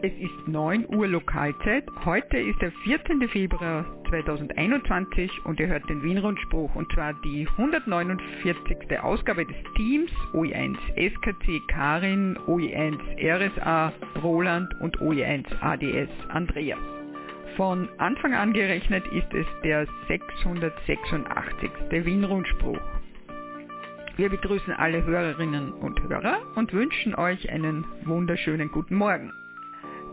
Es ist 9 Uhr Lokalzeit. Heute ist der 14. Februar 2021 und ihr hört den Wien-Rundspruch und zwar die 149. Ausgabe des Teams OE1 SKC Karin, OE1 RSA Roland und OE1 ADS Andreas. Von Anfang an gerechnet ist es der 686. Wien-Rundspruch. Wir begrüßen alle Hörerinnen und Hörer und wünschen euch einen wunderschönen guten Morgen.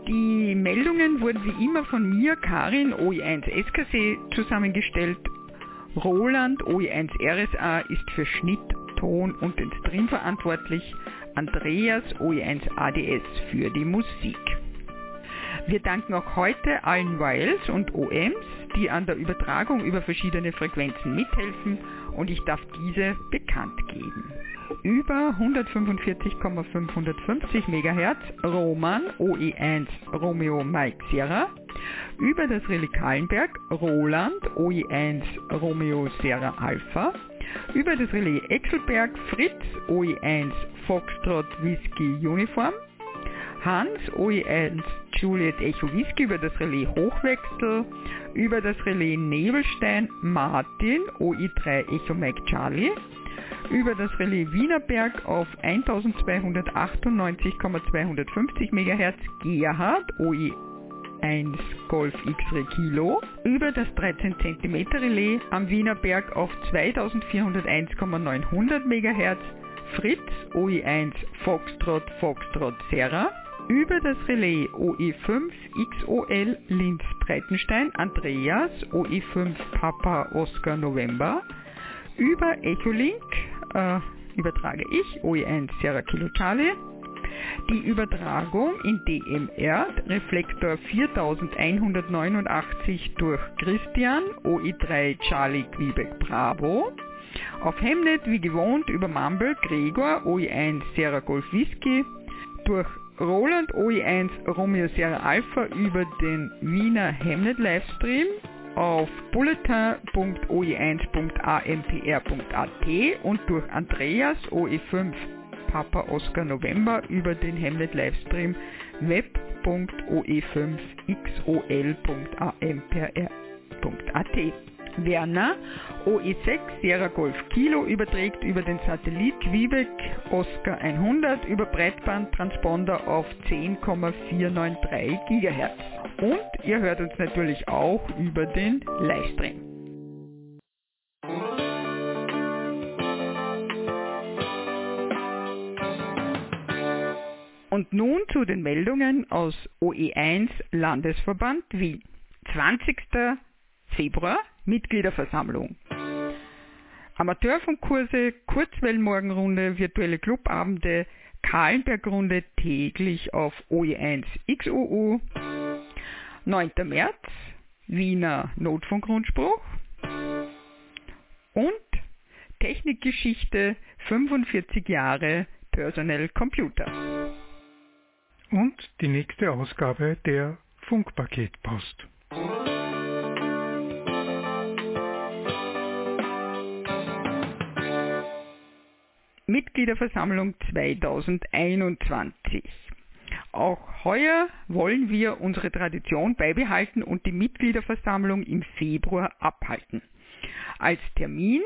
Die Meldungen wurden wie immer von mir, Karin, OE1 SKC, zusammengestellt. Roland, OE1 RSA, ist für Schnitt, Ton und den Stream verantwortlich. Andreas, OE1 ADS, für die Musik. Wir danken auch heute allen Wiles und OMs, die an der Übertragung über verschiedene Frequenzen mithelfen und ich darf diese bekannt geben über 145,550 MHz Roman OE1 Romeo Mike Sierra, über das Relais Roland OE1 Romeo Sierra Alpha, über das Relais Exelberg Fritz OE1 Foxtrot Whisky Uniform, Hans OE1 Juliet Echo Whisky über das Relais Hochwechsel, über das Relais Nebelstein Martin OE3 Echo Mike Charlie, über das Relais Wienerberg auf 1298,250 MHz Gerhard OE 1 Golf X-Ray Kilo über das 13 cm Relais am Wienerberg auf 2401,900 MHz Fritz OE1 Foxtrot Foxtrot Serra über das Relais OE5 XOL Linz Breitenstein Andreas OE5 Papa Oscar November über Echolink äh, übertrage ich OE1 Sierra Kilo Charlie. Die Übertragung in DMR Reflektor 4189 durch Christian OE3 Charlie Quebec Bravo. Auf Hemnet wie gewohnt über Mumble Gregor OE1 Sierra Golf Whisky. Durch Roland OE1 Romeo Sierra Alpha über den Wiener Hemnet Livestream auf bulletin.oe1.ampr.at und durch Andreas OE5 Papa Oscar November über den Hemlet Livestream web.oe5xol.ampr.at. Werner OE6 Sierra Golf Kilo überträgt über den Satellit Quebec Oscar 100 über Breitbandtransponder auf 10,493 GHz. Und ihr hört uns natürlich auch über den Livestream. Und nun zu den Meldungen aus OE1 Landesverband Wien. 20. Februar Mitgliederversammlung. Amateurfunkkurse, Kurzwellenmorgenrunde, virtuelle Clubabende, Kahlenbergrunde täglich auf OE1 XUU. 9. März, Wiener Notfunkrundspruch. Und Technikgeschichte 45 Jahre Personal Computer. Und die nächste Ausgabe der Funkpaketpost. Mitgliederversammlung 2021. Auch heuer wollen wir unsere Tradition beibehalten und die Mitgliederversammlung im Februar abhalten. Als Termin,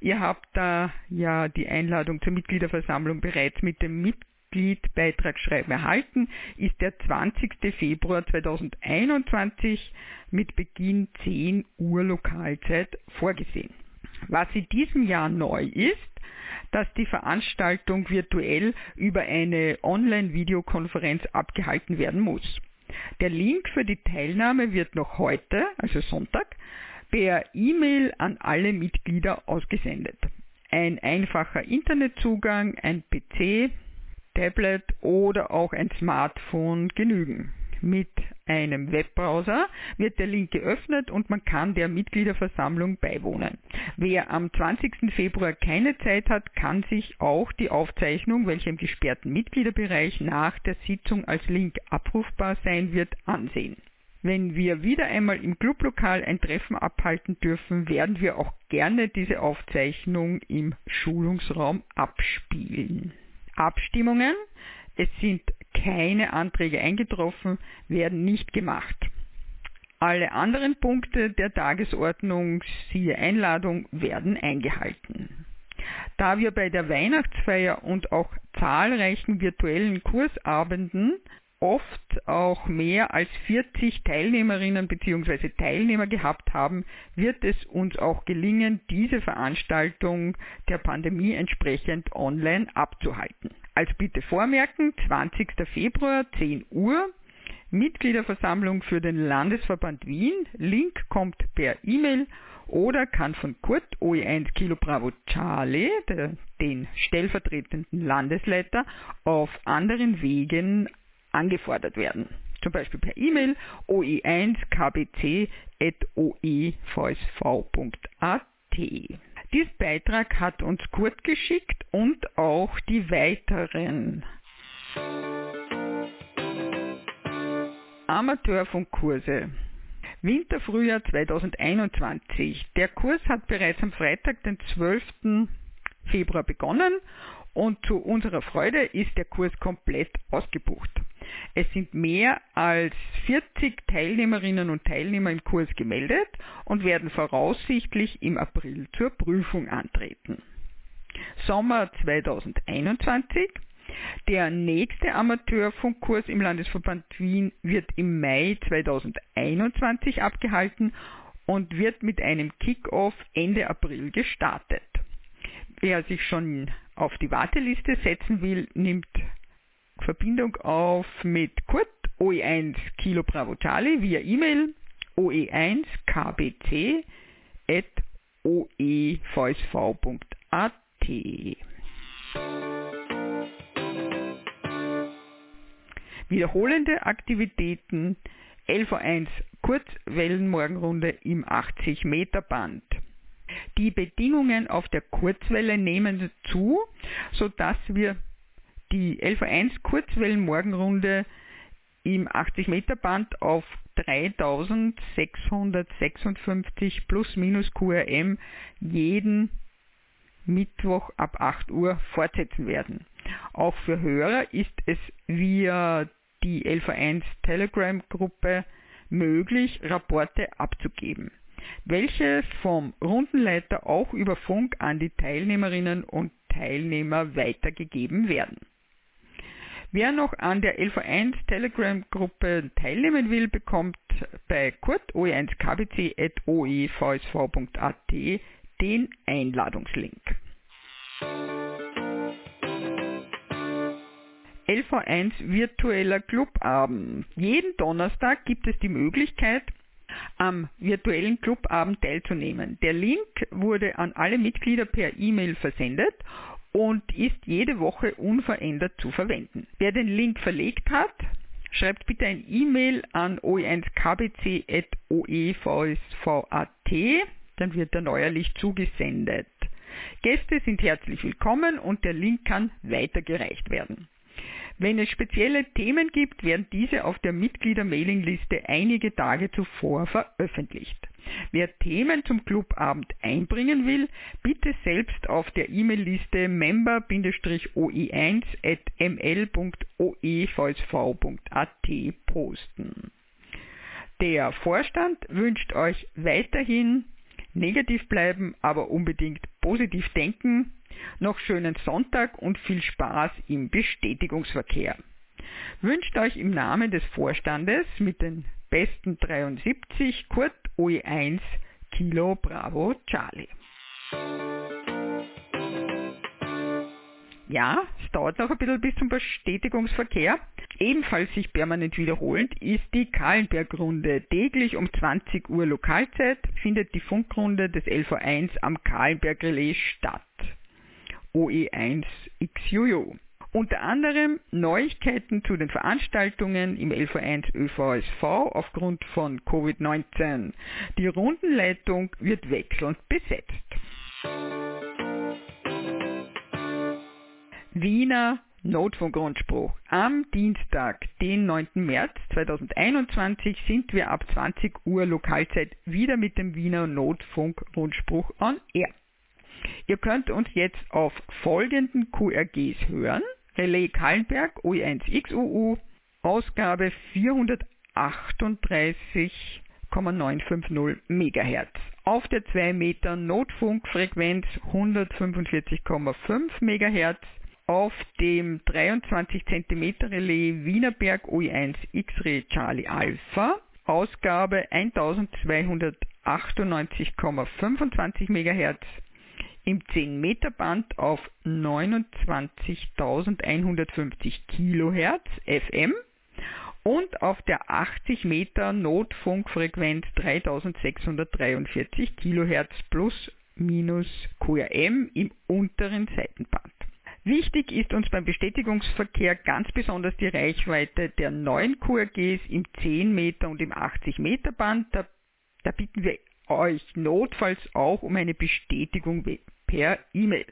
ihr habt da ja die Einladung zur Mitgliederversammlung bereits mit dem Mitgliedbeitragsschreiben erhalten, ist der 20. Februar 2021 mit Beginn 10 Uhr Lokalzeit vorgesehen. Was in diesem Jahr neu ist, dass die Veranstaltung virtuell über eine Online-Videokonferenz abgehalten werden muss. Der Link für die Teilnahme wird noch heute, also Sonntag, per E-Mail an alle Mitglieder ausgesendet. Ein einfacher Internetzugang, ein PC, Tablet oder auch ein Smartphone genügen. Mit einem Webbrowser wird der Link geöffnet und man kann der Mitgliederversammlung beiwohnen. Wer am 20. Februar keine Zeit hat, kann sich auch die Aufzeichnung, welche im gesperrten Mitgliederbereich nach der Sitzung als Link abrufbar sein wird, ansehen. Wenn wir wieder einmal im Clublokal ein Treffen abhalten dürfen, werden wir auch gerne diese Aufzeichnung im Schulungsraum abspielen. Abstimmungen. Es sind keine Anträge eingetroffen, werden nicht gemacht. Alle anderen Punkte der Tagesordnung, siehe Einladung, werden eingehalten. Da wir bei der Weihnachtsfeier und auch zahlreichen virtuellen Kursabenden oft auch mehr als 40 Teilnehmerinnen bzw. Teilnehmer gehabt haben, wird es uns auch gelingen, diese Veranstaltung der Pandemie entsprechend online abzuhalten. Also bitte vormerken, 20. Februar 10 Uhr Mitgliederversammlung für den Landesverband Wien. Link kommt per E-Mail oder kann von Kurt OE1 Kilo Bravo Charlie, der, den stellvertretenden Landesleiter, auf anderen Wegen angefordert werden. Zum Beispiel per E-Mail oe1kbc.oevsv.at. Diesen Beitrag hat uns Kurt geschickt und auch die weiteren. Amateurfunkkurse. Winter-Frühjahr 2021. Der Kurs hat bereits am Freitag, den 12. Februar begonnen und zu unserer Freude ist der Kurs komplett ausgebucht. Es sind mehr als 40 Teilnehmerinnen und Teilnehmer im Kurs gemeldet und werden voraussichtlich im April zur Prüfung antreten. Sommer 2021 der nächste Amateurfunkkurs im Landesverband Wien wird im Mai 2021 abgehalten und wird mit einem Kick-off Ende April gestartet. Wer sich schon auf die Warteliste setzen will, nimmt Verbindung auf mit Kurt OE1 Kilo Bravo Charlie via E-Mail oe1 kbc at oevsv.at. Wiederholende Aktivitäten LV1 Kurzwellenmorgenrunde im 80 Meter Band. Die Bedingungen auf der Kurzwelle nehmen zu, sodass wir die LV1 Kurzwellenmorgenrunde im 80 Meter Band auf 3656 plus minus QRM jeden Mittwoch ab 8 Uhr fortsetzen werden. Auch für Hörer ist es via die LV1 Telegram-Gruppe möglich, Rapporte abzugeben, welche vom Rundenleiter auch über Funk an die Teilnehmerinnen und Teilnehmer weitergegeben werden. Wer noch an der LV1 Telegram-Gruppe teilnehmen will, bekommt bei kurt oe1kbc.oevsv.at den Einladungslink. LV1 virtueller Clubabend. Jeden Donnerstag gibt es die Möglichkeit, am virtuellen Clubabend teilzunehmen. Der Link wurde an alle Mitglieder per E-Mail versendet und ist jede Woche unverändert zu verwenden. Wer den Link verlegt hat, schreibt bitte ein E-Mail an oe1kbc.oevsv.at, dann wird er neuerlich zugesendet. Gäste sind herzlich willkommen und der Link kann weitergereicht werden. Wenn es spezielle Themen gibt, werden diese auf der Mitglieder-Mailingliste einige Tage zuvor veröffentlicht. Wer Themen zum Clubabend einbringen will, bitte selbst auf der E-Mail-Liste member-oe1.ml.oevsv.at posten. Der Vorstand wünscht euch weiterhin negativ bleiben, aber unbedingt positiv denken noch schönen Sonntag und viel Spaß im Bestätigungsverkehr. Wünscht euch im Namen des Vorstandes mit den besten 73 Kurt OE1 Kilo Bravo Charlie. Ja, es dauert noch ein bisschen bis zum Bestätigungsverkehr. Ebenfalls sich permanent wiederholend ist die Kahlenbergrunde. Täglich um 20 Uhr Lokalzeit findet die Funkrunde des LV1 am Kahlenberg Relais statt. OE1XUU. Unter anderem Neuigkeiten zu den Veranstaltungen im LV1 ÖVSV aufgrund von Covid-19. Die Rundenleitung wird wechselnd besetzt. Wiener Notfunkgrundspruch. Am Dienstag, den 9. März 2021, sind wir ab 20 Uhr Lokalzeit wieder mit dem Wiener Notfunkgrundspruch on Air. Ihr könnt uns jetzt auf folgenden QRGs hören. Relais Kallenberg OE1XUU, Ausgabe 438,950 MHz. Auf der 2 Meter Notfunkfrequenz 145,5 MHz. Auf dem 23 cm Relais Wienerberg OE1 X-Ray Charlie Alpha Ausgabe 1298,25 MHz im 10 Meter Band auf 29.150 kHz FM und auf der 80 Meter Notfunkfrequenz 3643 kHz plus minus QRM im unteren Seitenband. Wichtig ist uns beim Bestätigungsverkehr ganz besonders die Reichweite der neuen QRGs im 10 Meter und im 80 Meter Band. Da, da bitten wir euch notfalls auch um eine Bestätigung per E-Mail.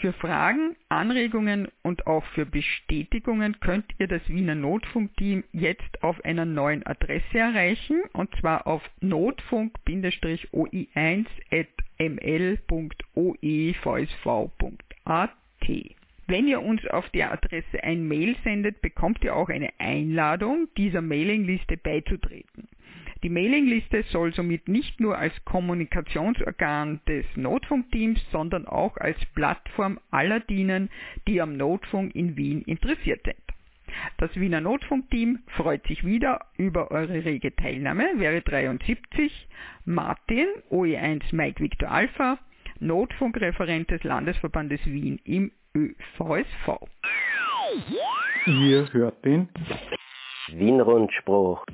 Für Fragen, Anregungen und auch für Bestätigungen könnt ihr das Wiener Notfunkteam jetzt auf einer neuen Adresse erreichen und zwar auf notfunk-oi1.ml.oevsv.at. Wenn ihr uns auf der Adresse ein Mail sendet, bekommt ihr auch eine Einladung, dieser Mailingliste beizutreten. Die Mailingliste soll somit nicht nur als Kommunikationsorgan des Notfunkteams, sondern auch als Plattform aller dienen, die am Notfunk in Wien interessiert sind. Das Wiener Notfunkteam freut sich wieder über eure rege Teilnahme, wäre 73, Martin, OE1 Mike Victor Alpha, Notfunkreferent des Landesverbandes Wien im ÖVSV. Ihr hört den Wien-Rundspruch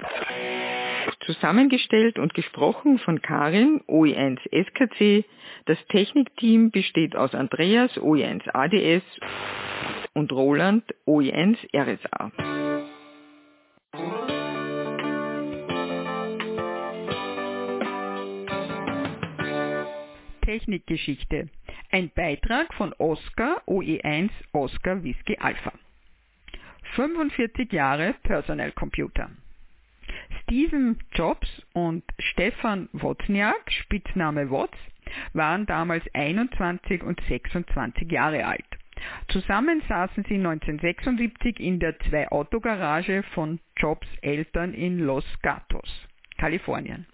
zusammengestellt und gesprochen von Karin, OE1 SKC. Das Technikteam besteht aus Andreas, OE1 ADS und Roland, OE1 RSA. Technikgeschichte. Ein Beitrag von Oscar OE1 Oscar Whisky Alpha. 45 Jahre Personal Computer. Steven Jobs und Stefan Wozniak, Spitzname Wotz, waren damals 21 und 26 Jahre alt. Zusammen saßen sie 1976 in der Zwei-Auto-Garage von Jobs Eltern in Los Gatos, Kalifornien.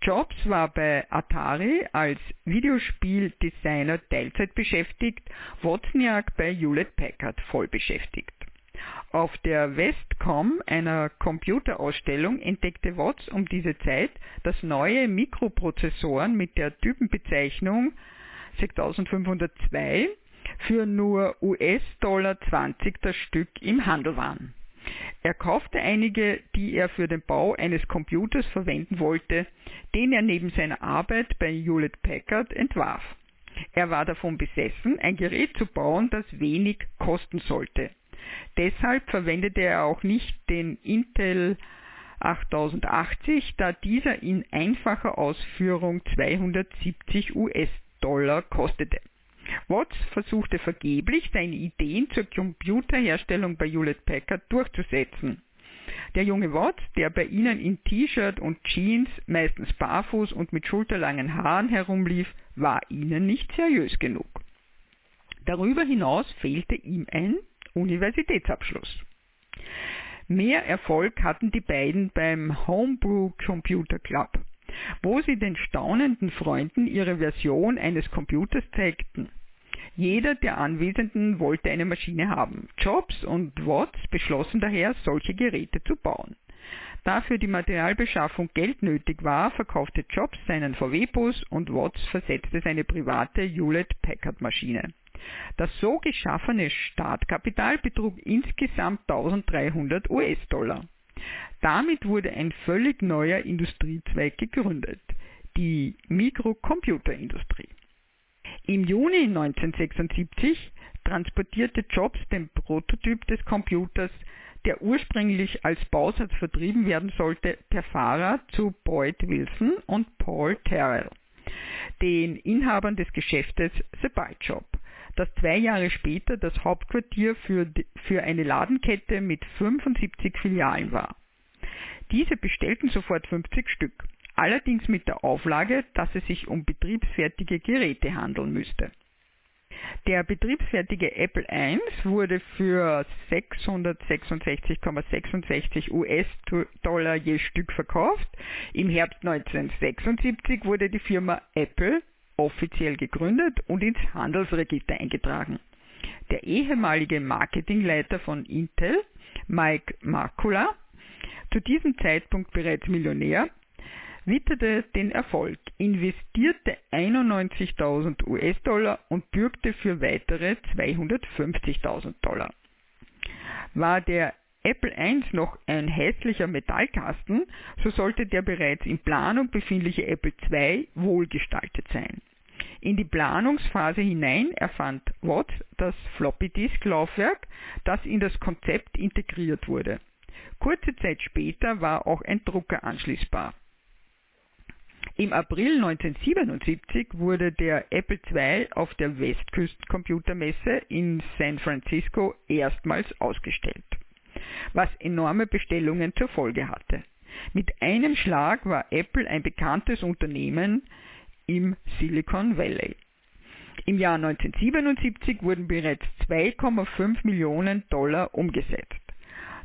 Jobs war bei Atari als Videospieldesigner Teilzeit beschäftigt, Wozniak bei Hewlett Packard voll beschäftigt. Auf der Westcom, einer Computerausstellung, entdeckte Watts um diese Zeit, dass neue Mikroprozessoren mit der Typenbezeichnung 6502 für nur US-Dollar 20 das Stück im Handel waren. Er kaufte einige, die er für den Bau eines Computers verwenden wollte, den er neben seiner Arbeit bei Hewlett Packard entwarf. Er war davon besessen, ein Gerät zu bauen, das wenig kosten sollte. Deshalb verwendete er auch nicht den Intel 8080, da dieser in einfacher Ausführung 270 US-Dollar kostete. Watts versuchte vergeblich, seine Ideen zur Computerherstellung bei Hewlett Packard durchzusetzen. Der junge Watts, der bei ihnen in T-Shirt und Jeans, meistens barfuß und mit schulterlangen Haaren herumlief, war ihnen nicht seriös genug. Darüber hinaus fehlte ihm ein Universitätsabschluss. Mehr Erfolg hatten die beiden beim Homebrew Computer Club, wo sie den staunenden Freunden ihre Version eines Computers zeigten. Jeder der Anwesenden wollte eine Maschine haben. Jobs und Watts beschlossen daher, solche Geräte zu bauen. Da für die Materialbeschaffung Geld nötig war, verkaufte Jobs seinen VW-Bus und Watts versetzte seine private Hewlett-Packard-Maschine. Das so geschaffene Startkapital betrug insgesamt 1300 US-Dollar. Damit wurde ein völlig neuer Industriezweig gegründet, die Mikrocomputerindustrie. Im Juni 1976 transportierte Jobs den Prototyp des Computers, der ursprünglich als Bausatz vertrieben werden sollte, per Fahrrad zu Boyd Wilson und Paul Terrell, den Inhabern des Geschäftes The Byte Shop das zwei Jahre später das Hauptquartier für, für eine Ladenkette mit 75 Filialen war. Diese bestellten sofort 50 Stück, allerdings mit der Auflage, dass es sich um betriebsfertige Geräte handeln müsste. Der betriebsfertige Apple I wurde für 666,66 US-Dollar je Stück verkauft. Im Herbst 1976 wurde die Firma Apple offiziell gegründet und ins Handelsregister eingetragen. Der ehemalige Marketingleiter von Intel, Mike Markula, zu diesem Zeitpunkt bereits Millionär, witterte den Erfolg, investierte 91.000 US-Dollar und bürgte für weitere 250.000 Dollar. War der Apple I noch ein hässlicher Metallkasten, so sollte der bereits in Planung befindliche Apple II wohlgestaltet sein. In die Planungsphase hinein erfand Watts das Floppy-Disk-Laufwerk, das in das Konzept integriert wurde. Kurze Zeit später war auch ein Drucker anschließbar. Im April 1977 wurde der Apple II auf der Westküstencomputermesse in San Francisco erstmals ausgestellt, was enorme Bestellungen zur Folge hatte. Mit einem Schlag war Apple ein bekanntes Unternehmen im Silicon Valley. Im Jahr 1977 wurden bereits 2,5 Millionen Dollar umgesetzt.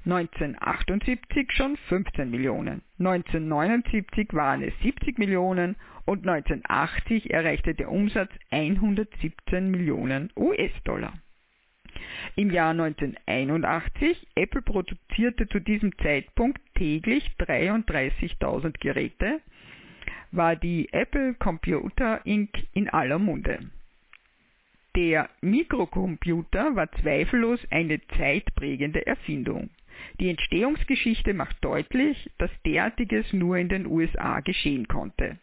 1978 schon 15 Millionen, 1979 waren es 70 Millionen und 1980 erreichte der Umsatz 117 Millionen US-Dollar. Im Jahr 1981, Apple produzierte zu diesem Zeitpunkt täglich 33.000 Geräte, war die Apple Computer Inc. in aller Munde. Der Mikrocomputer war zweifellos eine zeitprägende Erfindung. Die Entstehungsgeschichte macht deutlich, dass derartiges nur in den USA geschehen konnte.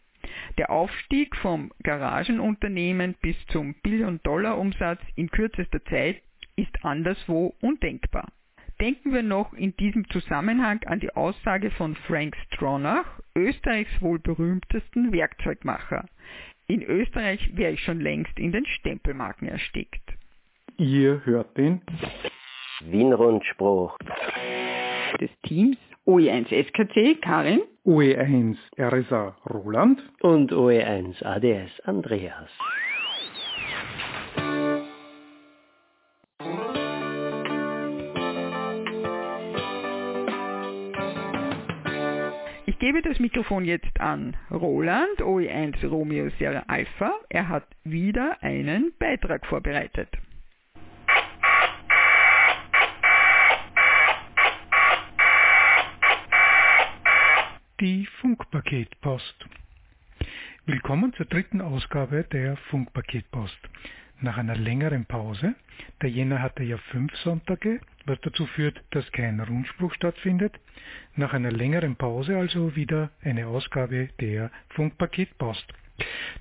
Der Aufstieg vom Garagenunternehmen bis zum Billion-Dollar-Umsatz in kürzester Zeit ist anderswo undenkbar. Denken wir noch in diesem Zusammenhang an die Aussage von Frank Stronach, Österreichs wohl berühmtesten Werkzeugmacher. In Österreich wäre ich schon längst in den Stempelmarken erstickt. Ihr hört den Wien-Rundspruch des Teams OE1 SKC Karin, OE1 RSA Roland und OE1 ADS Andreas. Gebe das Mikrofon jetzt an Roland, OE1 Romeo Sierra Alpha. Er hat wieder einen Beitrag vorbereitet. Die Funkpaketpost. Willkommen zur dritten Ausgabe der Funkpaketpost. Nach einer längeren Pause, der Jänner hatte ja fünf Sonntage, was dazu führt, dass kein Rundspruch stattfindet, nach einer längeren Pause also wieder eine Ausgabe der Funkpaketpost.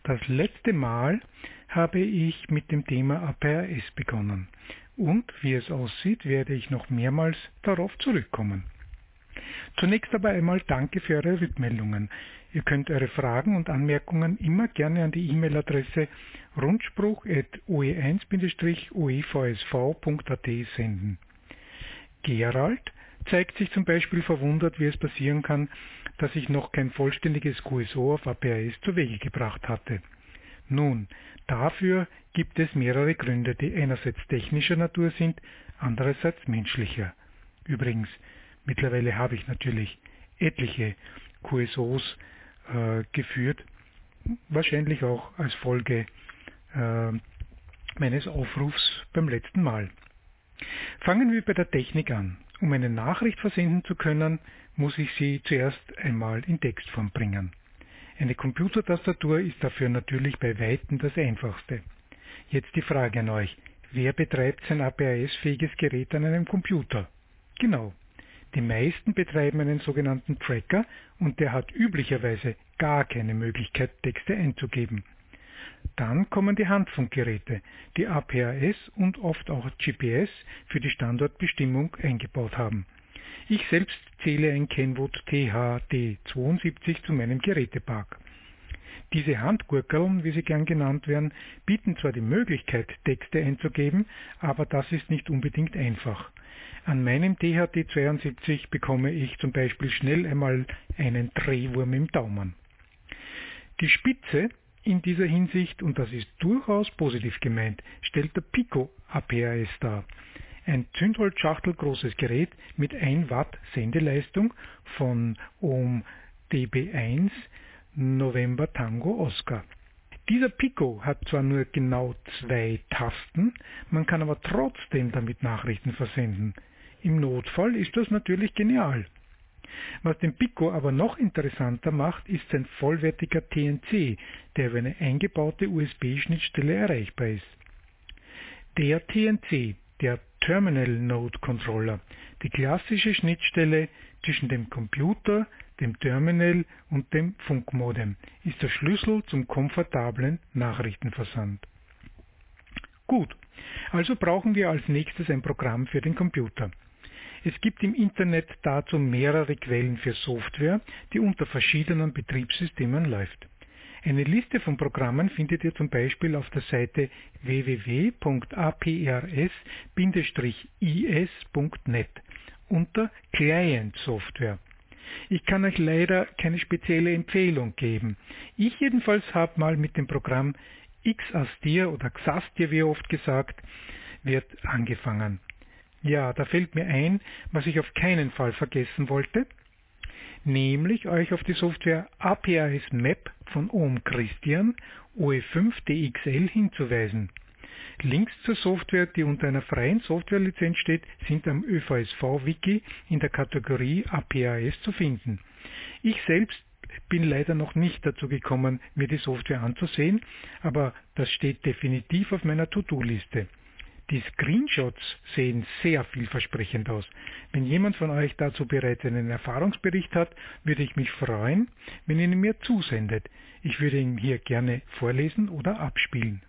Das letzte Mal habe ich mit dem Thema APRS begonnen und wie es aussieht, werde ich noch mehrmals darauf zurückkommen. Zunächst aber einmal danke für eure Rückmeldungen. Ihr könnt eure Fragen und Anmerkungen immer gerne an die E-Mail-Adresse rundspruch.oe1-oevsv.at senden. Gerald zeigt sich zum Beispiel verwundert, wie es passieren kann, dass ich noch kein vollständiges QSO auf APRS zu Wege gebracht hatte. Nun, dafür gibt es mehrere Gründe, die einerseits technischer Natur sind, andererseits menschlicher. Übrigens, Mittlerweile habe ich natürlich etliche QSOs äh, geführt, wahrscheinlich auch als Folge äh, meines Aufrufs beim letzten Mal. Fangen wir bei der Technik an. Um eine Nachricht versenden zu können, muss ich sie zuerst einmal in Textform bringen. Eine Computertastatur ist dafür natürlich bei Weitem das einfachste. Jetzt die Frage an euch, wer betreibt sein APRS-fähiges Gerät an einem Computer? Genau, die meisten betreiben einen sogenannten Tracker und der hat üblicherweise gar keine Möglichkeit, Texte einzugeben. Dann kommen die Handfunkgeräte, die APRS und oft auch GPS für die Standortbestimmung eingebaut haben. Ich selbst zähle ein Kenwood THD72 zu meinem Gerätepark. Diese Handgurkeln, wie sie gern genannt werden, bieten zwar die Möglichkeit, Texte einzugeben, aber das ist nicht unbedingt einfach. An meinem DHT72 bekomme ich zum Beispiel schnell einmal einen Drehwurm im Daumen. Die Spitze in dieser Hinsicht, und das ist durchaus positiv gemeint, stellt der Pico APAS dar. Ein Zündholzschachtelgroßes Gerät mit 1 Watt Sendeleistung von Ohm dB1 November Tango Oscar. Dieser Pico hat zwar nur genau zwei Tasten, man kann aber trotzdem damit Nachrichten versenden. Im Notfall ist das natürlich genial. Was den Pico aber noch interessanter macht, ist sein vollwertiger TNC, der über eine eingebaute USB-Schnittstelle erreichbar ist. Der TNC, der Terminal Node Controller, die klassische Schnittstelle zwischen dem Computer, dem Terminal und dem Funkmodem, ist der Schlüssel zum komfortablen Nachrichtenversand. Gut, also brauchen wir als nächstes ein Programm für den Computer. Es gibt im Internet dazu mehrere Quellen für Software, die unter verschiedenen Betriebssystemen läuft. Eine Liste von Programmen findet ihr zum Beispiel auf der Seite www.aprs-is.net unter Client Software. Ich kann euch leider keine spezielle Empfehlung geben. Ich jedenfalls habe mal mit dem Programm Xastir oder Xastir, wie oft gesagt wird, angefangen. Ja, da fällt mir ein, was ich auf keinen Fall vergessen wollte, nämlich euch auf die Software APIs Map von Ohm Christian OE5DXL hinzuweisen. Links zur Software, die unter einer freien Softwarelizenz steht, sind am ÖVSV-Wiki in der Kategorie APIs zu finden. Ich selbst bin leider noch nicht dazu gekommen, mir die Software anzusehen, aber das steht definitiv auf meiner To-Do-Liste. Die Screenshots sehen sehr vielversprechend aus. Wenn jemand von euch dazu bereits einen Erfahrungsbericht hat, würde ich mich freuen, wenn ihr ihn mir zusendet. Ich würde ihn hier gerne vorlesen oder abspielen.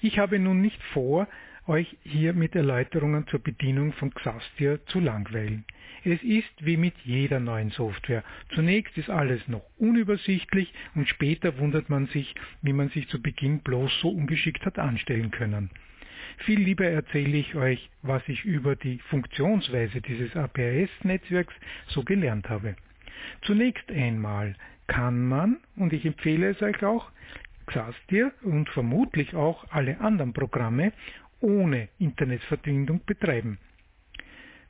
Ich habe nun nicht vor, euch hier mit Erläuterungen zur Bedienung von Xastia zu langweilen. Es ist wie mit jeder neuen Software. Zunächst ist alles noch unübersichtlich und später wundert man sich, wie man sich zu Beginn bloß so ungeschickt hat anstellen können. Viel lieber erzähle ich euch, was ich über die Funktionsweise dieses APS-Netzwerks so gelernt habe. Zunächst einmal kann man, und ich empfehle es euch auch, Xastir und vermutlich auch alle anderen Programme ohne Internetverbindung betreiben.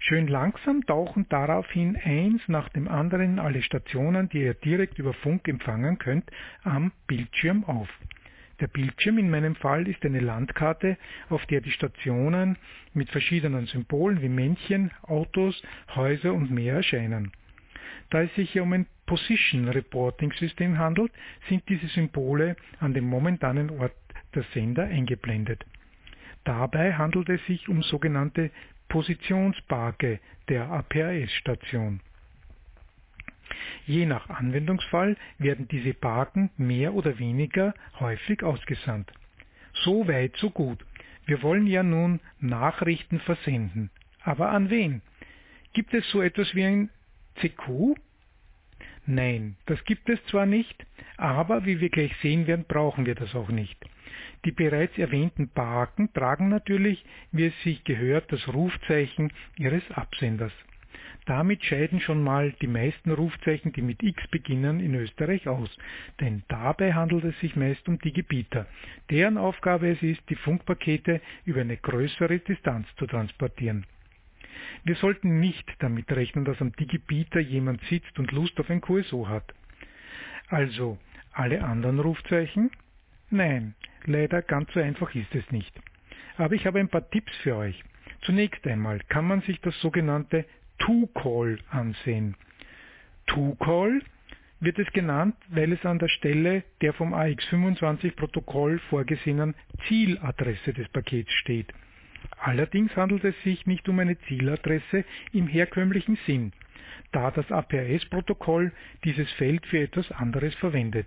Schön langsam tauchen daraufhin eins nach dem anderen alle Stationen, die ihr direkt über Funk empfangen könnt, am Bildschirm auf. Der Bildschirm in meinem Fall ist eine Landkarte, auf der die Stationen mit verschiedenen Symbolen wie Männchen, Autos, Häuser und mehr erscheinen. Da es sich um ein Position Reporting System handelt, sind diese Symbole an dem momentanen Ort der Sender eingeblendet. Dabei handelt es sich um sogenannte Positionsbarke der APRS-Station. Je nach Anwendungsfall werden diese Barken mehr oder weniger häufig ausgesandt. So weit, so gut. Wir wollen ja nun Nachrichten versenden. Aber an wen? Gibt es so etwas wie ein CQ? Nein, das gibt es zwar nicht, aber wie wir gleich sehen werden, brauchen wir das auch nicht. Die bereits erwähnten Barken tragen natürlich, wie es sich gehört, das Rufzeichen ihres Absenders. Damit scheiden schon mal die meisten Rufzeichen, die mit X beginnen, in Österreich aus, denn dabei handelt es sich meist um die Gebieter, deren Aufgabe es ist, die Funkpakete über eine größere Distanz zu transportieren. Wir sollten nicht damit rechnen, dass am Digibieter jemand sitzt und Lust auf ein QSO hat. Also, alle anderen Rufzeichen? Nein, leider ganz so einfach ist es nicht. Aber ich habe ein paar Tipps für euch. Zunächst einmal kann man sich das sogenannte To-Call ansehen. To-Call wird es genannt, weil es an der Stelle der vom AX25-Protokoll vorgesehenen Zieladresse des Pakets steht. Allerdings handelt es sich nicht um eine Zieladresse im herkömmlichen Sinn, da das APRS-Protokoll dieses Feld für etwas anderes verwendet.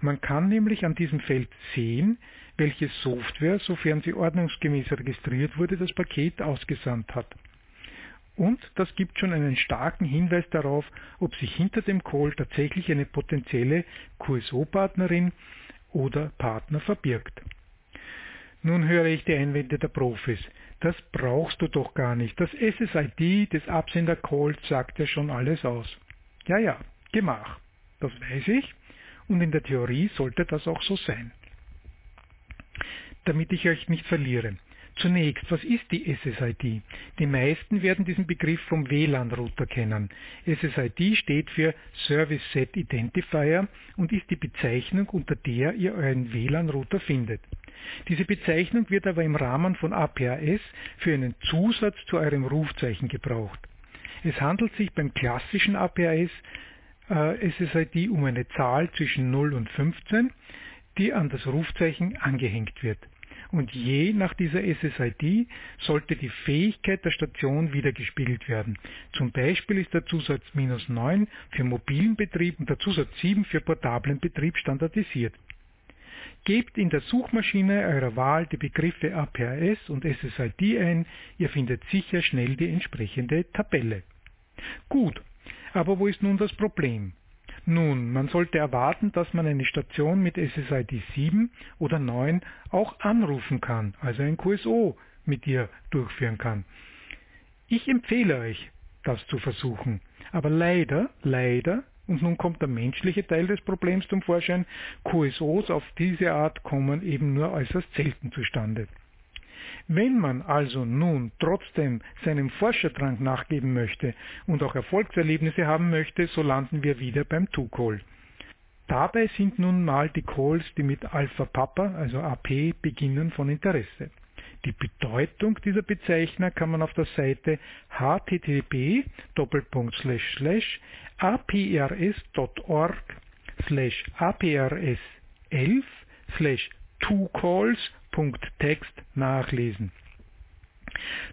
Man kann nämlich an diesem Feld sehen, welche Software, sofern sie ordnungsgemäß registriert wurde, das Paket ausgesandt hat. Und das gibt schon einen starken Hinweis darauf, ob sich hinter dem Call tatsächlich eine potenzielle QSO-Partnerin oder Partner verbirgt. Nun höre ich die Einwände der Profis. Das brauchst du doch gar nicht. Das SSID des Absender-Calls sagt ja schon alles aus. Ja, ja, gemach. Das weiß ich. und in der Theorie sollte das auch so sein. Damit ich euch nicht verliere. Zunächst, was ist die SSID? Die meisten werden diesen Begriff vom WLAN-Router kennen. SSID steht für Service Set Identifier und ist die Bezeichnung, unter der ihr euren WLAN-Router findet. Diese Bezeichnung wird aber im Rahmen von APAS für einen Zusatz zu eurem Rufzeichen gebraucht. Es handelt sich beim klassischen APAS äh, SSID um eine Zahl zwischen 0 und 15, die an das Rufzeichen angehängt wird und je nach dieser SSID sollte die Fähigkeit der Station wiedergespiegelt werden. Zum Beispiel ist der Zusatz minus 9 für mobilen Betrieb und der Zusatz 7 für portablen Betrieb standardisiert. Gebt in der Suchmaschine eurer Wahl die Begriffe APAS und SSID ein, ihr findet sicher schnell die entsprechende Tabelle. Gut, aber wo ist nun das Problem? Nun, man sollte erwarten, dass man eine Station mit SSID 7 oder 9 auch anrufen kann, also ein QSO mit ihr durchführen kann. Ich empfehle euch, das zu versuchen. Aber leider, leider, und nun kommt der menschliche Teil des Problems zum Vorschein, QSOs auf diese Art kommen eben nur äußerst selten zustande. Wenn man also nun trotzdem seinem Forscherdrang nachgeben möchte und auch Erfolgserlebnisse haben möchte, so landen wir wieder beim To-Call. Dabei sind nun mal die Calls, die mit Alpha Papa, also AP, beginnen von Interesse. Die Bedeutung dieser Bezeichner kann man auf der Seite http aprs.org slash aprs11 slash twocalls Text nachlesen.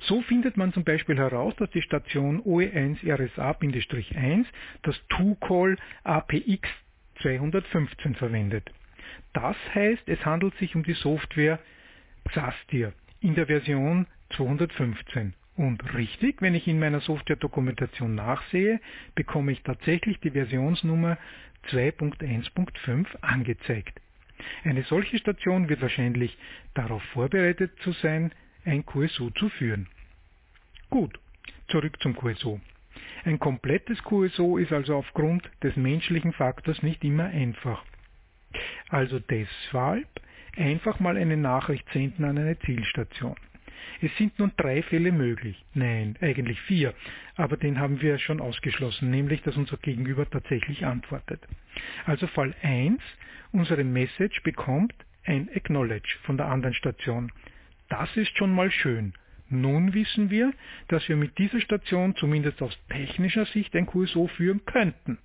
So findet man zum Beispiel heraus, dass die Station OE1 RSA-1 das To-Call APX 215 verwendet. Das heißt, es handelt sich um die Software Xastir in der Version 215. Und richtig, wenn ich in meiner Software-Dokumentation nachsehe, bekomme ich tatsächlich die Versionsnummer 2.1.5 angezeigt. Eine solche Station wird wahrscheinlich darauf vorbereitet zu sein, ein QSO zu führen. Gut, zurück zum QSO. Ein komplettes QSO ist also aufgrund des menschlichen Faktors nicht immer einfach. Also deshalb einfach mal eine Nachricht senden an eine Zielstation. Es sind nun drei Fälle möglich. Nein, eigentlich vier. Aber den haben wir schon ausgeschlossen, nämlich dass unser Gegenüber tatsächlich antwortet. Also Fall 1, unsere Message bekommt ein Acknowledge von der anderen Station. Das ist schon mal schön. Nun wissen wir, dass wir mit dieser Station zumindest aus technischer Sicht ein QSO führen könnten.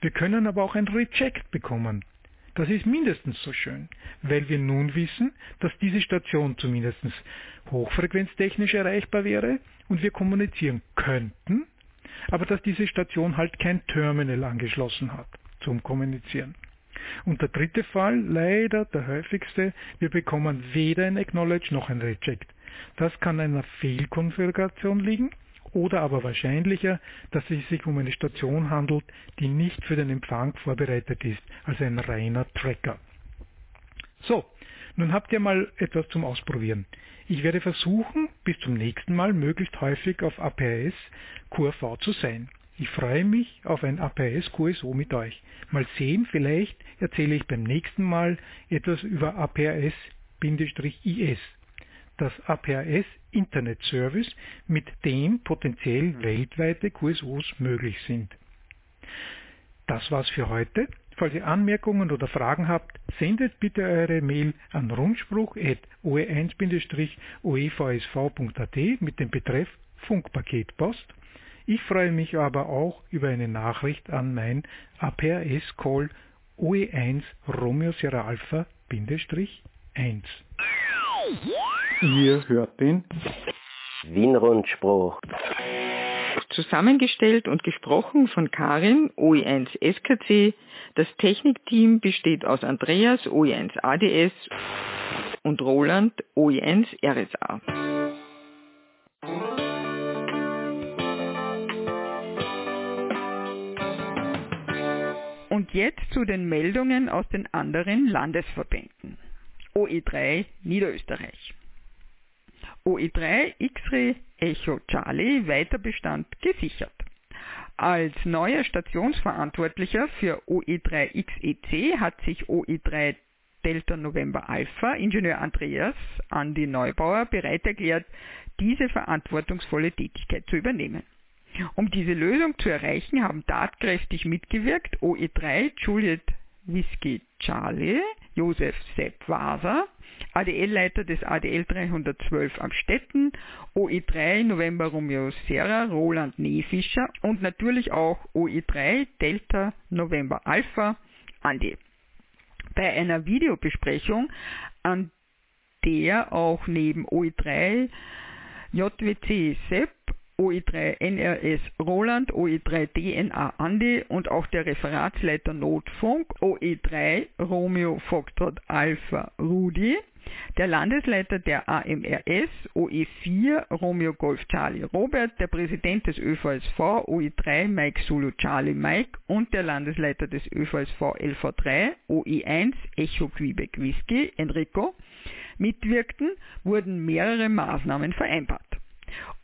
Wir können aber auch ein Reject bekommen. Das ist mindestens so schön, weil wir nun wissen, dass diese Station zumindest hochfrequenztechnisch erreichbar wäre und wir kommunizieren könnten, aber dass diese Station halt kein Terminal angeschlossen hat zum Kommunizieren. Und der dritte Fall, leider der häufigste, wir bekommen weder ein Acknowledge noch ein Reject. Das kann an einer Fehlkonfiguration liegen oder aber wahrscheinlicher, dass es sich um eine Station handelt, die nicht für den Empfang vorbereitet ist, also ein reiner Tracker. So, nun habt ihr mal etwas zum Ausprobieren. Ich werde versuchen, bis zum nächsten Mal möglichst häufig auf APS QRV zu sein. Ich freue mich auf ein APS QSO mit euch. Mal sehen, vielleicht erzähle ich beim nächsten Mal etwas über APS-IS das APAS Internet Service, mit dem potenziell weltweite QSOs möglich sind. Das war's für heute. Falls ihr Anmerkungen oder Fragen habt, sendet bitte eure Mail an rundspruch.oe1-oevsv.at mit dem Betreff Funkpaketpost. Ich freue mich aber auch über eine Nachricht an mein APRS-Call OE1 Romeo Sierra Alpha 1. Ihr hört den Wien-Rundspruch. Zusammengestellt und gesprochen von Karin, OE1 SKC. Das Technikteam besteht aus Andreas, OE1 ADS und Roland, OE1 RSA. Und jetzt zu den Meldungen aus den anderen Landesverbänden. OE3 Niederösterreich. OE3 X-Ray Echo Charlie Weiterbestand gesichert. Als neuer Stationsverantwortlicher für OE3XEC hat sich OE3 Delta November Alpha Ingenieur Andreas Andi Neubauer bereit erklärt, diese verantwortungsvolle Tätigkeit zu übernehmen. Um diese Lösung zu erreichen, haben tatkräftig mitgewirkt OE3 Juliet Whisky Charlie, Josef Sepp Waser, ADL-Leiter des ADL 312 am Stetten, OE3 November Romeo Serra, Roland Neefischer und natürlich auch OE3 Delta November Alpha, Andi. Bei einer Videobesprechung, an der auch neben OE3 JWC Sepp OE3 NRS Roland, OE3 DNA Andi und auch der Referatsleiter Notfunk OE3 Romeo Foxtrot Alpha Rudi, der Landesleiter der AMRS OE4 Romeo Golf Charlie Robert, der Präsident des ÖVSV OE3 Mike Zulu Charlie Mike und der Landesleiter des ÖVSV LV3 OE1 Echo Quebec Whisky Enrico mitwirkten, wurden mehrere Maßnahmen vereinbart.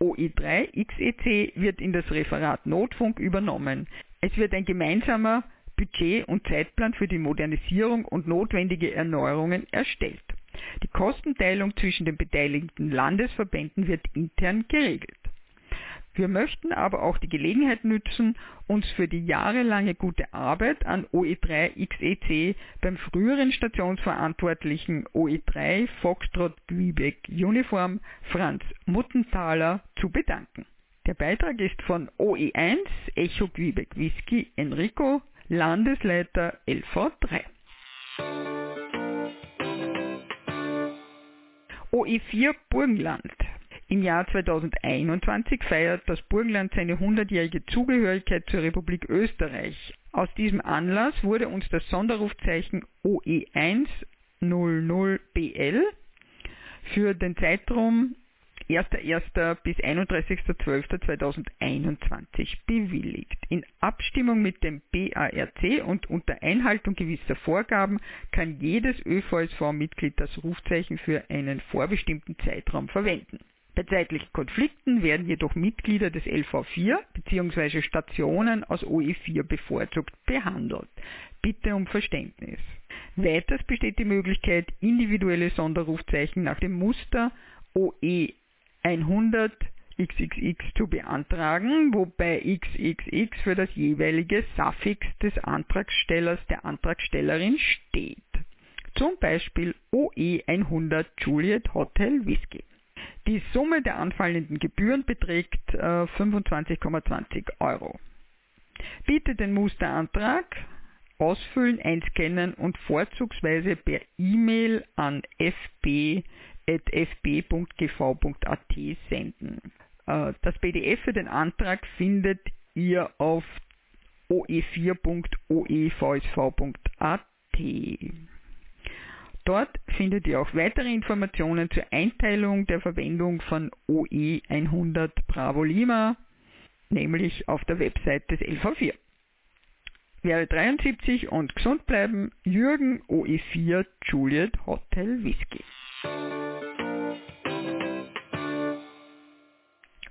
OE3 XEC wird in das Referat Notfunk übernommen. Es wird ein gemeinsamer Budget- und Zeitplan für die Modernisierung und notwendige Erneuerungen erstellt. Die Kostenteilung zwischen den beteiligten Landesverbänden wird intern geregelt. Wir möchten aber auch die Gelegenheit nützen, uns für die jahrelange gute Arbeit an OE3 XEC beim früheren Stationsverantwortlichen OE3 Foxtrot Lübeck Uniform Franz Muttenthaler zu bedanken. Der Beitrag ist von OE1 Echo Lübeck Whisky Enrico, Landesleiter LV3. OE4 Burgenland im Jahr 2021 feiert das Burgenland seine 100-jährige Zugehörigkeit zur Republik Österreich. Aus diesem Anlass wurde uns das Sonderrufzeichen OE100BL für den Zeitraum 1.1. bis 31.12.2021 bewilligt. In Abstimmung mit dem BARC und unter Einhaltung gewisser Vorgaben kann jedes ÖVSV-Mitglied das Rufzeichen für einen vorbestimmten Zeitraum verwenden. Bei zeitlichen Konflikten werden jedoch Mitglieder des LV4 bzw. Stationen aus OE4 bevorzugt behandelt. Bitte um Verständnis. Weiters besteht die Möglichkeit, individuelle Sonderrufzeichen nach dem Muster OE 100 XXX zu beantragen, wobei XXX für das jeweilige Suffix des Antragstellers der Antragstellerin steht. Zum Beispiel OE 100 Juliet Hotel Whisky. Die Summe der anfallenden Gebühren beträgt äh, 25,20 Euro. Bitte den Musterantrag ausfüllen, einscannen und vorzugsweise per E-Mail an fb.fb.gv.at senden. Äh, das PDF für den Antrag findet ihr auf oe4.oevsv.at. Dort findet ihr auch weitere Informationen zur Einteilung der Verwendung von OE 100 Bravo Lima, nämlich auf der Website des LV4. Wäre 73 und gesund bleiben, Jürgen OE4 Juliet Hotel Whisky.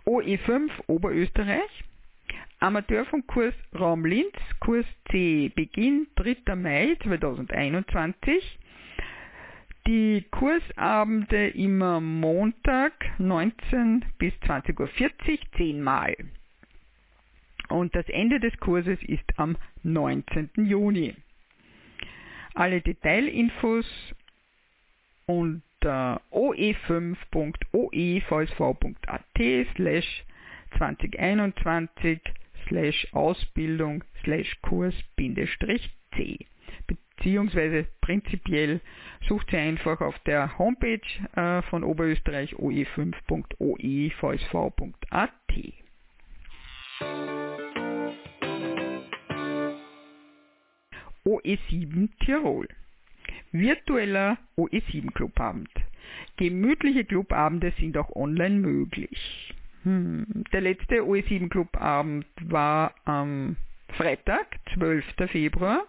OE5 Oberösterreich, Amateurfunkkurs Raum Linz, Kurs C, Beginn 3. Mai 2021, die Kursabende immer Montag 19 bis 20.40 Uhr zehnmal. Und das Ende des Kurses ist am 19. Juni. Alle Detailinfos unter oe5.oevsv.at slash 2021 slash Ausbildung slash Kurs C beziehungsweise prinzipiell sucht sie einfach auf der Homepage äh, von Oberösterreich oe5.oevsv.at. OE7 Tirol. Virtueller OE7 Clubabend. Gemütliche Clubabende sind auch online möglich. Hm. Der letzte OE7 Clubabend war am Freitag, 12. Februar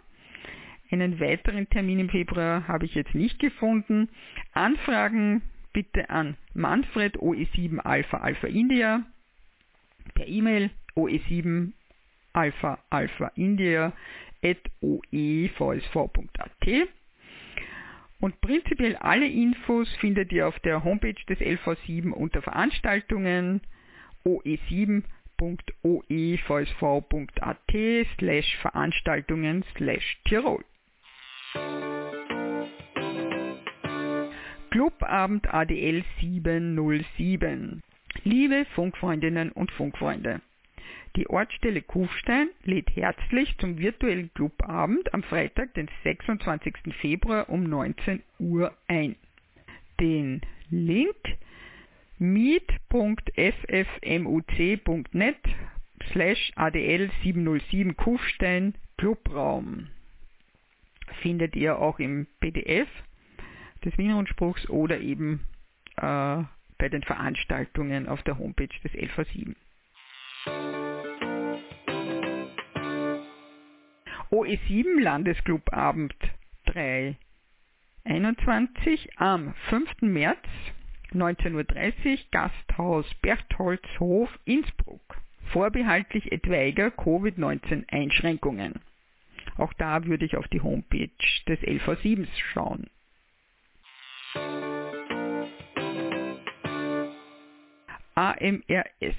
einen weiteren Termin im Februar habe ich jetzt nicht gefunden. Anfragen bitte an Manfred OE7 Alpha Alpha India per E-Mail oe7 Alpha Alpha India at oevsv.at und prinzipiell alle Infos findet ihr auf der Homepage des LV7 unter Veranstaltungen oe7.oevsv.at slash Veranstaltungen slash Tirol. Clubabend ADL 707. Liebe Funkfreundinnen und Funkfreunde, die Ortsstelle Kufstein lädt herzlich zum virtuellen Clubabend am Freitag, den 26. Februar um 19 Uhr ein. Den Link meet.ffmuc.net slash ADL 707 Kufstein Clubraum findet ihr auch im PDF des Wiener Rundspruchs oder eben äh, bei den Veranstaltungen auf der Homepage des LV7. OE7 Landesclubabend 321 am 5. März 19.30 Uhr Gasthaus Bertholdshof Innsbruck. Vorbehaltlich etwaiger Covid-19 Einschränkungen. Auch da würde ich auf die Homepage des LV7 schauen. AMRS.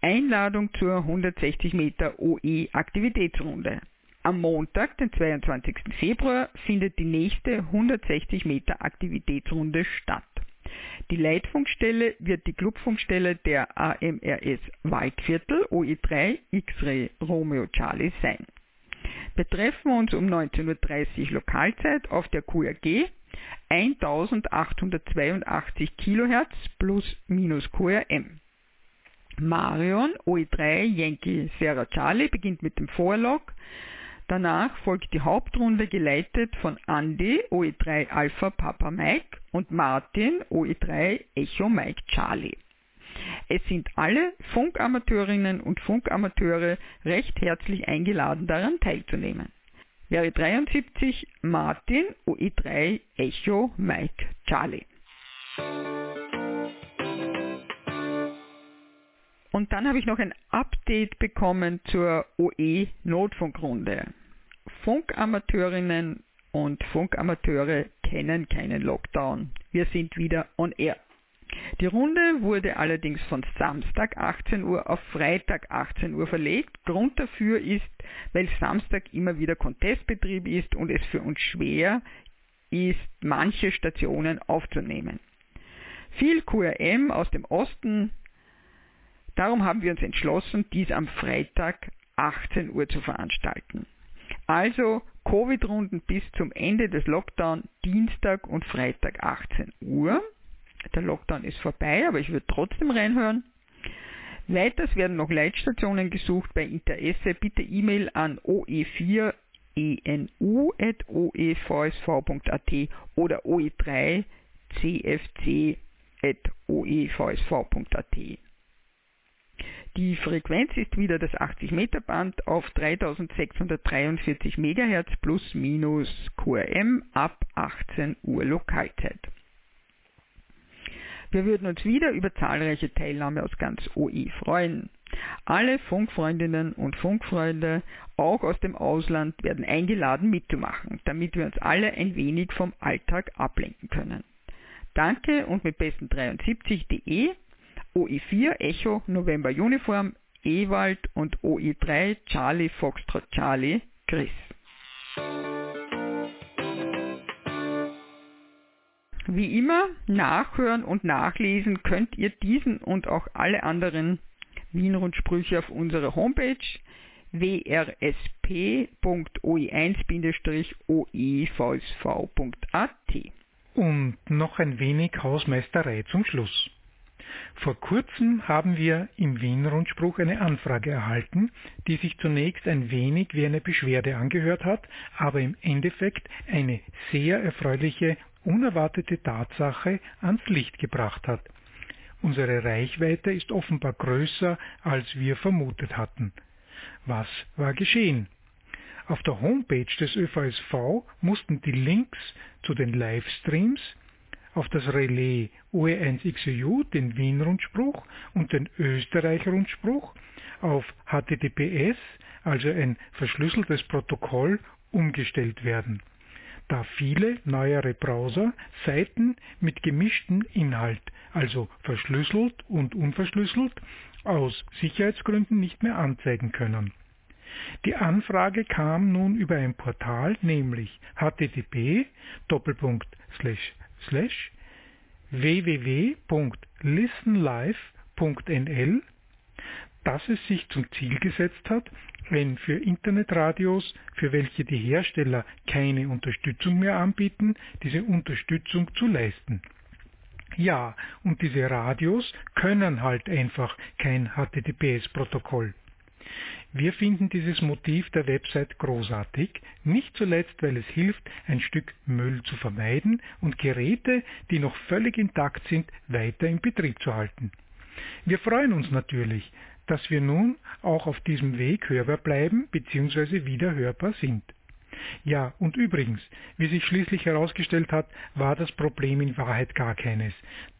Einladung zur 160 Meter OE Aktivitätsrunde. Am Montag, den 22. Februar, findet die nächste 160 Meter Aktivitätsrunde statt. Die Leitfunkstelle wird die Clubfunkstelle der AMRS Waldviertel OE3 X-Ray Romeo Charlie sein. Wir treffen uns um 19.30 Uhr Lokalzeit auf der QRG 1882 kHz plus minus QRM. Marion OE3 Yankee Sierra Charlie beginnt mit dem Vorlog. Danach folgt die Hauptrunde geleitet von Andy OE3 Alpha Papa Mike und Martin OE3 Echo Mike Charlie. Es sind alle Funkamateurinnen und Funkamateure recht herzlich eingeladen, daran teilzunehmen. Wäre 73 Martin OE3 Echo Mike Charlie. Und dann habe ich noch ein Update bekommen zur OE Notfunkrunde. Funkamateurinnen und Funkamateure kennen keinen Lockdown. Wir sind wieder on air. Die Runde wurde allerdings von Samstag 18 Uhr auf Freitag 18 Uhr verlegt. Grund dafür ist, weil Samstag immer wieder Contestbetrieb ist und es für uns schwer ist, manche Stationen aufzunehmen. Viel QRM aus dem Osten Darum haben wir uns entschlossen, dies am Freitag 18 Uhr zu veranstalten. Also Covid-Runden bis zum Ende des Lockdown Dienstag und Freitag 18 Uhr. Der Lockdown ist vorbei, aber ich würde trotzdem reinhören. Weiters werden noch Leitstationen gesucht. Bei Interesse bitte E-Mail an oe4 enu.oevsv.at oder oe3 cfc.oevsv.at. Die Frequenz ist wieder das 80 Meter Band auf 3643 MHz plus minus QRM ab 18 Uhr Lokalzeit. Wir würden uns wieder über zahlreiche Teilnahme aus ganz OE freuen. Alle Funkfreundinnen und Funkfreunde, auch aus dem Ausland, werden eingeladen mitzumachen, damit wir uns alle ein wenig vom Alltag ablenken können. Danke und mit besten 73.de OE4 Echo November Uniform Ewald und OE3 Charlie Foxtrot Charlie Chris. Wie immer, nachhören und nachlesen könnt ihr diesen und auch alle anderen Wien-Rundsprüche auf unserer Homepage wrsp.oe1-oevsv.at. Und noch ein wenig Hausmeisterei zum Schluss. Vor kurzem haben wir im Wien-Rundspruch eine Anfrage erhalten, die sich zunächst ein wenig wie eine Beschwerde angehört hat, aber im Endeffekt eine sehr erfreuliche, unerwartete Tatsache ans Licht gebracht hat. Unsere Reichweite ist offenbar größer, als wir vermutet hatten. Was war geschehen? Auf der Homepage des ÖVSV mussten die Links zu den Livestreams auf das Relais OE1XEU, den Wien-Rundspruch und den Österreich-Rundspruch auf HTTPS, also ein verschlüsseltes Protokoll, umgestellt werden, da viele neuere Browser Seiten mit gemischtem Inhalt, also verschlüsselt und unverschlüsselt, aus Sicherheitsgründen nicht mehr anzeigen können. Die Anfrage kam nun über ein Portal, nämlich http www.listenlive.nl, das es sich zum Ziel gesetzt hat, wenn für Internetradios, für welche die Hersteller keine Unterstützung mehr anbieten, diese Unterstützung zu leisten. Ja, und diese Radios können halt einfach kein HTTPS-Protokoll. Wir finden dieses Motiv der Website großartig, nicht zuletzt, weil es hilft, ein Stück Müll zu vermeiden und Geräte, die noch völlig intakt sind, weiter in Betrieb zu halten. Wir freuen uns natürlich, dass wir nun auch auf diesem Weg hörbar bleiben bzw. wieder hörbar sind. Ja, und übrigens, wie sich schließlich herausgestellt hat, war das Problem in Wahrheit gar keines,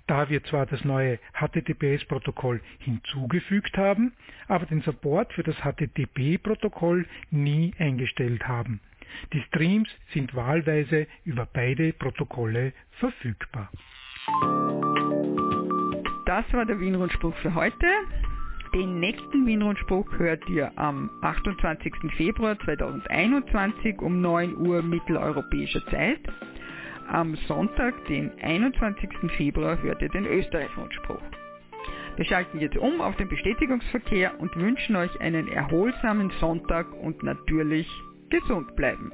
da wir zwar das neue HTTPS-Protokoll hinzugefügt haben, aber den Support für das HTTP-Protokoll nie eingestellt haben. Die Streams sind wahlweise über beide Protokolle verfügbar. Das war der Wien-Rundspruch für heute. Den nächsten Wien-Rundspruch hört ihr am 28. Februar 2021 um 9 Uhr mitteleuropäischer Zeit. Am Sonntag, den 21. Februar, hört ihr den Österreich-Rundspruch. Wir schalten jetzt um auf den Bestätigungsverkehr und wünschen euch einen erholsamen Sonntag und natürlich gesund bleiben.